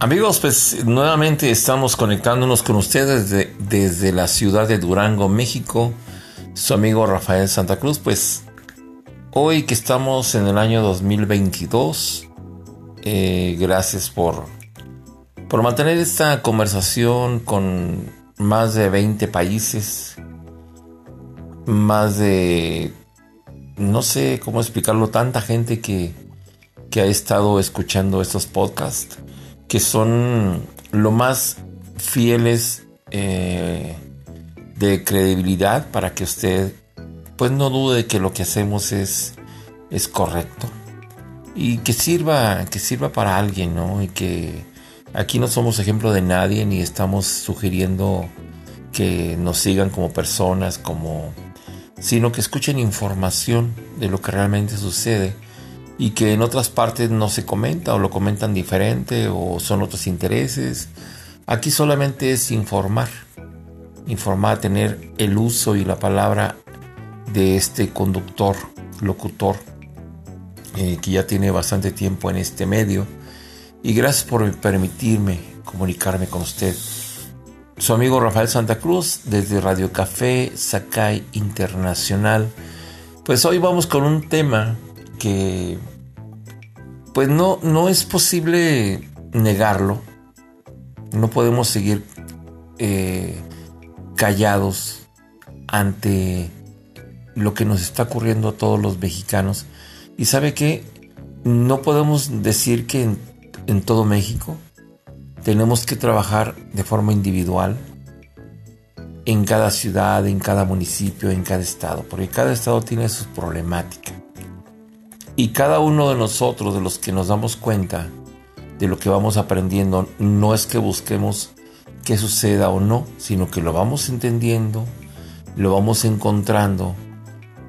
Amigos, pues nuevamente estamos conectándonos con ustedes desde la ciudad de Durango, México. Su amigo Rafael Santa Cruz, pues hoy que estamos en el año 2022, eh, gracias por, por mantener esta conversación con más de 20 países, más de, no sé cómo explicarlo, tanta gente que, que ha estado escuchando estos podcasts que son lo más fieles eh, de credibilidad para que usted pues no dude que lo que hacemos es, es correcto y que sirva, que sirva para alguien, ¿no? Y que aquí no somos ejemplo de nadie ni estamos sugiriendo que nos sigan como personas, como sino que escuchen información de lo que realmente sucede y que en otras partes no se comenta o lo comentan diferente o son otros intereses. Aquí solamente es informar, informar, tener el uso y la palabra de este conductor, locutor, eh, que ya tiene bastante tiempo en este medio. Y gracias por permitirme comunicarme con usted. Su amigo Rafael Santa Cruz desde Radio Café Sakai Internacional. Pues hoy vamos con un tema que pues no, no es posible negarlo. No podemos seguir eh, callados ante lo que nos está ocurriendo a todos los mexicanos. Y sabe que no podemos decir que en, en todo México tenemos que trabajar de forma individual en cada ciudad, en cada municipio, en cada estado, porque cada estado tiene sus problemáticas. Y cada uno de nosotros, de los que nos damos cuenta de lo que vamos aprendiendo, no es que busquemos que suceda o no, sino que lo vamos entendiendo, lo vamos encontrando.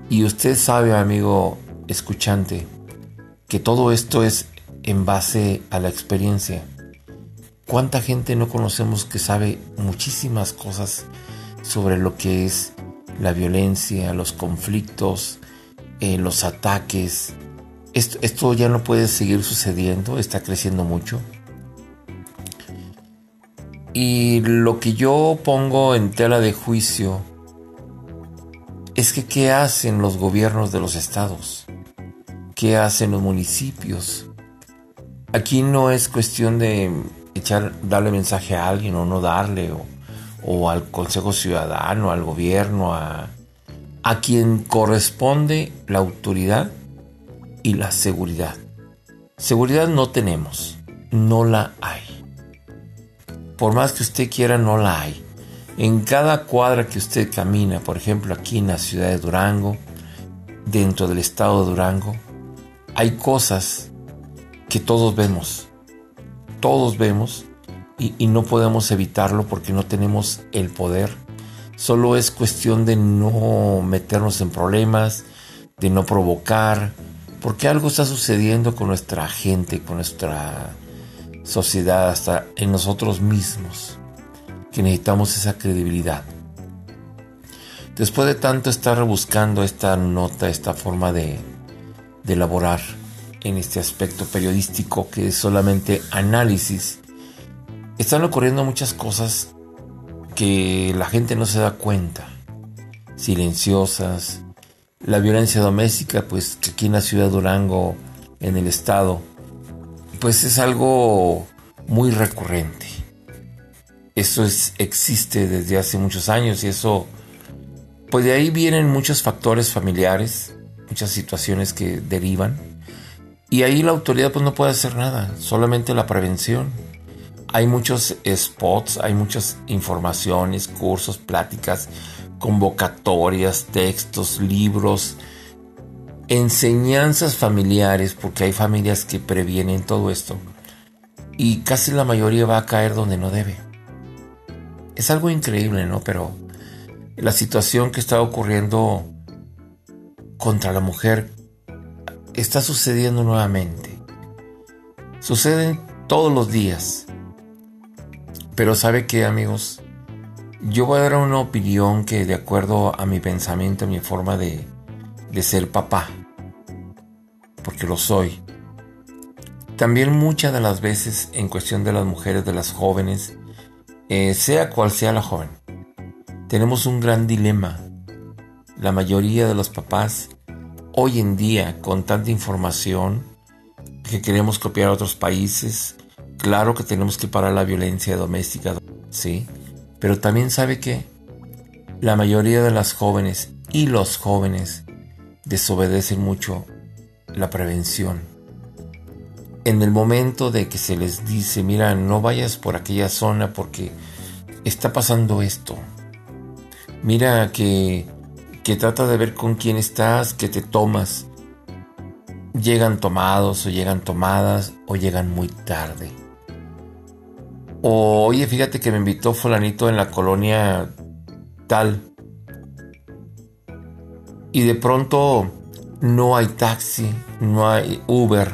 Y usted sabe, amigo escuchante, que todo esto es en base a la experiencia. ¿Cuánta gente no conocemos que sabe muchísimas cosas sobre lo que es la violencia, los conflictos, eh, los ataques, esto, ya no puede seguir sucediendo, está creciendo mucho. Y lo que yo pongo en tela de juicio es que qué hacen los gobiernos de los estados, qué hacen los municipios. Aquí no es cuestión de echar, darle mensaje a alguien o no darle, o, o al Consejo Ciudadano, al gobierno, a, a quien corresponde la autoridad y la seguridad. Seguridad no tenemos, no la hay. Por más que usted quiera, no la hay. En cada cuadra que usted camina, por ejemplo aquí en la ciudad de Durango, dentro del estado de Durango, hay cosas que todos vemos. Todos vemos y, no podemos evitarlo porque no tenemos el poder. Solo es cuestión de no meternos en problemas, de no provocar, porque algo está sucediendo con nuestra gente, con nuestra sociedad, hasta en nosotros mismos, que necesitamos esa credibilidad. Después de tanto estar rebuscando esta nota, esta forma de, de elaborar en este aspecto periodístico que es solamente análisis, están ocurriendo muchas cosas que la gente no se da cuenta, silenciosas, la violencia doméstica, pues aquí en la ciudad de Durango, en el estado, pues es algo muy recurrente. Eso es, existe desde hace muchos años y eso, pues de ahí vienen muchos factores familiares, muchas situaciones que derivan. Y ahí la autoridad pues no puede hacer nada, solamente la prevención. Hay muchos spots, hay muchas informaciones, cursos, pláticas, convocatorias, textos, libros, enseñanzas familiares, porque hay familias que previenen todo esto, y casi la mayoría va a caer donde no debe. Es algo increíble, ¿no? Pero la situación que está ocurriendo contra la mujer está sucediendo nuevamente. Suceden todos los días. Pero sabe que amigos, yo voy a dar una opinión que de acuerdo a mi pensamiento, a mi forma de, ser papá, porque lo soy, también muchas de las veces en cuestión de las mujeres, de las jóvenes, eh, sea cual sea la joven, tenemos un gran dilema. La mayoría de los papás hoy en día con tanta información que queremos copiar a otros países, claro que tenemos que parar la violencia doméstica, sí, pero también sabe que la mayoría de las jóvenes y los jóvenes desobedecen mucho la prevención. En el momento de que se les dice, mira, no vayas por aquella zona porque está pasando esto. Mira que, que trata de ver con quién estás, que te tomas. Llegan tomados o llegan tomadas o llegan muy tarde. O oye, fíjate que me invitó fulanito en la colonia tal. Y de pronto no hay taxi, no hay Uber,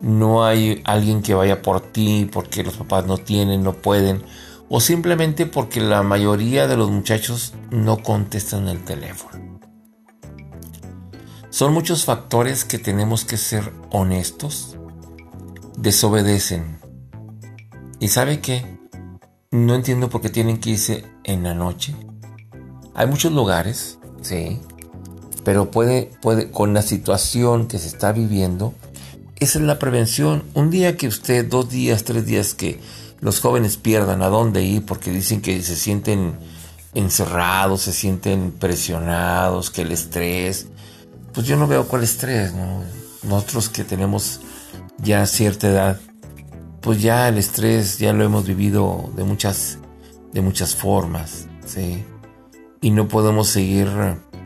no hay alguien que vaya por ti porque los papás no tienen, no pueden, o simplemente porque la mayoría de los muchachos no contestan el teléfono. Son muchos factores que tenemos que ser honestos, desobedecen. ¿Y sabe qué? No entiendo por qué tienen que irse en la noche. Hay muchos lugares, sí, pero puede, puede, con la situación que se está viviendo, esa es la prevención. Un día que usted, dos días, tres días que los jóvenes pierdan a dónde ir porque dicen que se sienten encerrados, se sienten presionados, que el estrés, pues yo no veo cuál estrés, ¿no? Nosotros que tenemos ya cierta edad, pues ya el estrés ya lo hemos vivido de muchas, de muchas formas, ¿sí? Y no podemos seguir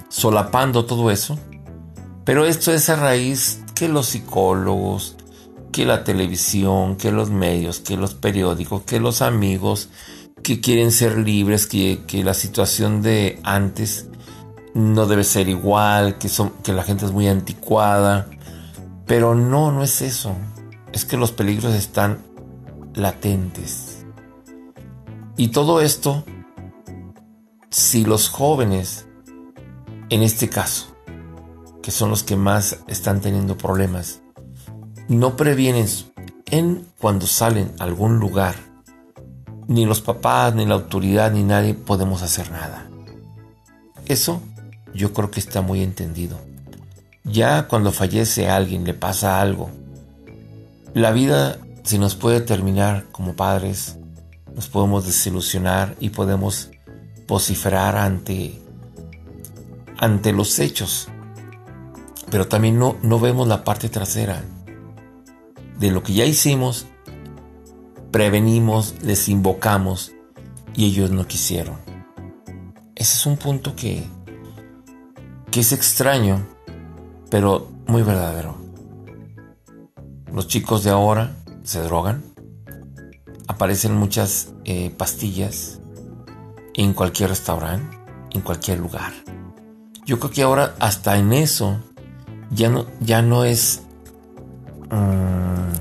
solapando todo eso. Pero esto es a raíz que los psicólogos, que la televisión, que los medios, que los periódicos, que los amigos que quieren ser libres, que, la situación de antes no debe ser igual, que, son, que la gente es muy anticuada. Pero no, no es eso. Es que los peligros están latentes. Y todo esto, si los jóvenes, en este caso, que son los que más están teniendo problemas, no previenen en cuando salen a algún lugar, ni los papás, ni la autoridad, ni nadie podemos hacer nada. Eso yo creo que está muy entendido. Ya cuando fallece alguien, le pasa algo, la vida si nos puede terminar como padres, nos podemos desilusionar y podemos vociferar ante, ante los hechos. Pero también no, no vemos la parte trasera de lo que ya hicimos, prevenimos, les invocamos y ellos no quisieron. Ese es un punto que, que es extraño, pero muy verdadero. Los chicos de ahora se drogan, aparecen muchas eh, pastillas en cualquier restaurante, en cualquier lugar. Yo creo que ahora hasta en eso ya no, ya no es mm,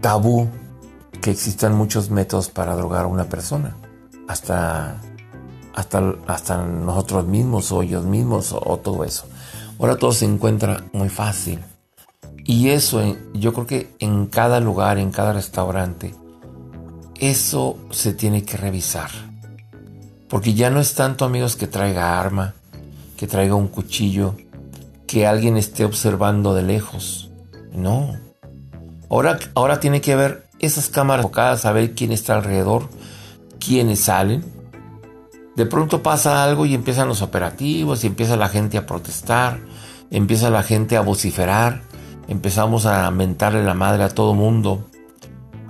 tabú que existan muchos métodos para drogar a una persona. Hasta, hasta, hasta nosotros mismos o ellos mismos o todo eso. Ahora todo se encuentra muy fácil. Y eso yo creo que en cada lugar, en cada restaurante, eso se tiene que revisar. Porque ya no es tanto amigos que traiga arma, que traiga un cuchillo, que alguien esté observando de lejos. No. Ahora, ahora tiene que haber esas cámaras enfocadas a ver quién está alrededor, quiénes salen. De pronto pasa algo y empiezan los operativos y empieza la gente a protestar, empieza la gente a vociferar empezamos a mentarle la madre a todo mundo,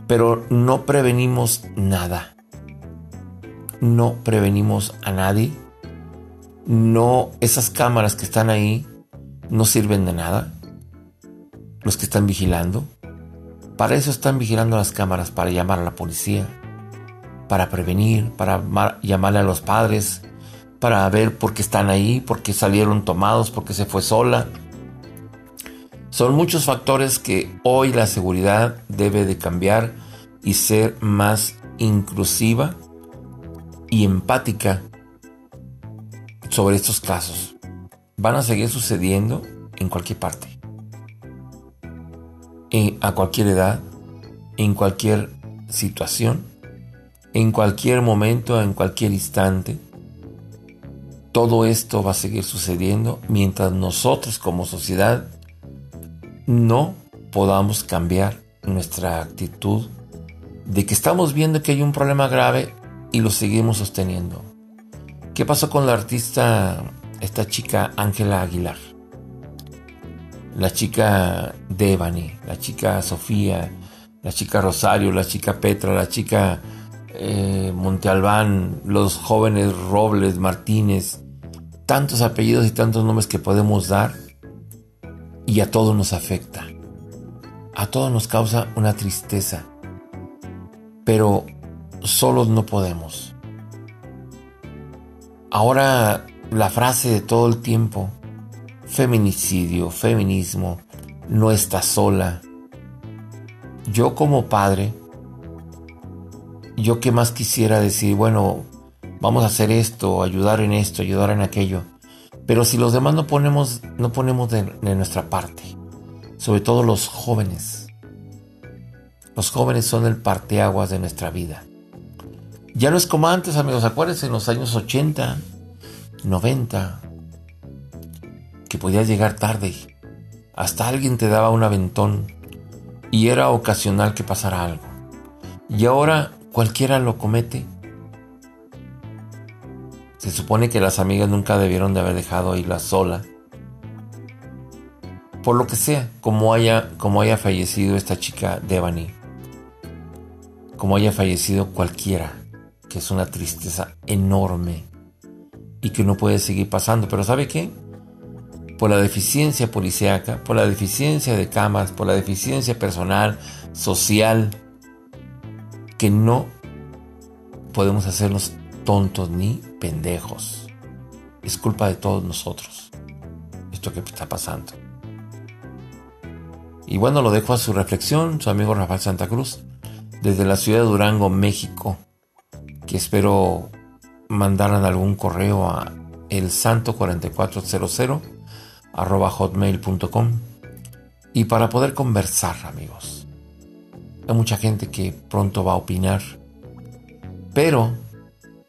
pero no prevenimos nada. No prevenimos a nadie. No, esas cámaras que están ahí no sirven de nada. Los que están vigilando. Para eso están vigilando las cámaras, para llamar a la policía, para prevenir, para llamarle a los padres, para ver por qué están ahí, por qué salieron tomados, por qué se fue sola son muchos factores que hoy la seguridad debe de cambiar y ser más inclusiva y empática sobre estos casos. Van a seguir sucediendo en cualquier parte. a cualquier edad, en cualquier situación, en cualquier momento, en cualquier instante. Todo esto va a seguir sucediendo mientras nosotros como sociedad no podamos cambiar nuestra actitud de que estamos viendo que hay un problema grave y lo seguimos sosteniendo. ¿Qué pasó con la artista, esta chica Ángela Aguilar? La chica Devani, la chica Sofía, la chica Rosario, la chica Petra, la chica eh, Monte Albán, los jóvenes Robles, Martínez, tantos apellidos y tantos nombres que podemos dar y a todos nos afecta. A todos nos causa una tristeza, pero solos no podemos. Ahora la frase de todo el tiempo, feminicidio, feminismo, no está sola. Yo como padre, yo que más quisiera decir, bueno, vamos a hacer esto, ayudar en esto, ayudar en aquello. Pero si los demás no ponemos, no ponemos de, nuestra parte, sobre todo los jóvenes. Los jóvenes son el parteaguas de nuestra vida. Ya no es como antes, amigos, acuérdense en los años 80, 90, que podías llegar tarde. Hasta alguien te daba un aventón y era ocasional que pasara algo. Y ahora cualquiera lo comete. Se supone que las amigas nunca debieron de haber dejado irla sola. Por lo que sea, como haya, como haya fallecido esta chica Devani. Como haya fallecido cualquiera, que es una tristeza enorme y que no puede seguir pasando. Pero ¿sabe qué? Por la deficiencia policíaca, por la deficiencia de camas, por la deficiencia personal, social, que no podemos hacernos tontos ni pendejos. Es culpa de todos nosotros esto que está pasando. Y bueno, lo dejo a su reflexión, su amigo Rafael Santa Cruz, desde la ciudad de Durango, México, que espero mandaran algún correo a el santo4400 arroba hotmail.com y para poder conversar amigos hay mucha gente que pronto va a opinar, pero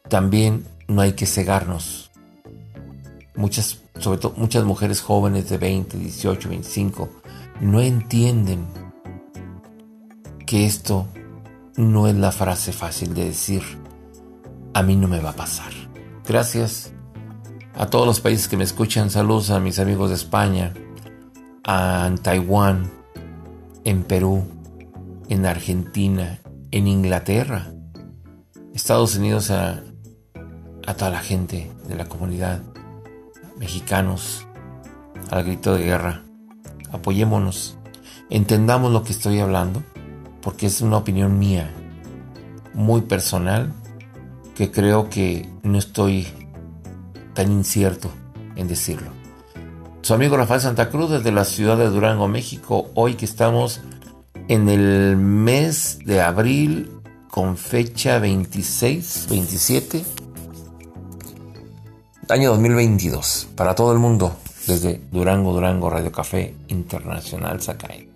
también no hay que cegarnos. Muchas, sobre todo muchas mujeres jóvenes de 20, 18, 25, no entienden que esto no es la frase fácil de decir, a mí no me va a pasar. Gracias a todos los países que me escuchan. Saludos a mis amigos de España, a Taiwán, en Perú, en Argentina, en Inglaterra, Estados Unidos a, a toda la gente de la comunidad, mexicanos, al grito de guerra. Apoyémonos, entendamos lo que estoy hablando, porque es una opinión mía, muy personal, que creo que no estoy tan incierto en decirlo. Su amigo Rafael Santa Cruz desde la ciudad de Durango, México, hoy que estamos en el mes de abril con fecha 26, 27, Año 2022, para todo el mundo, desde Durango, Durango, Radio Café Internacional Sakai.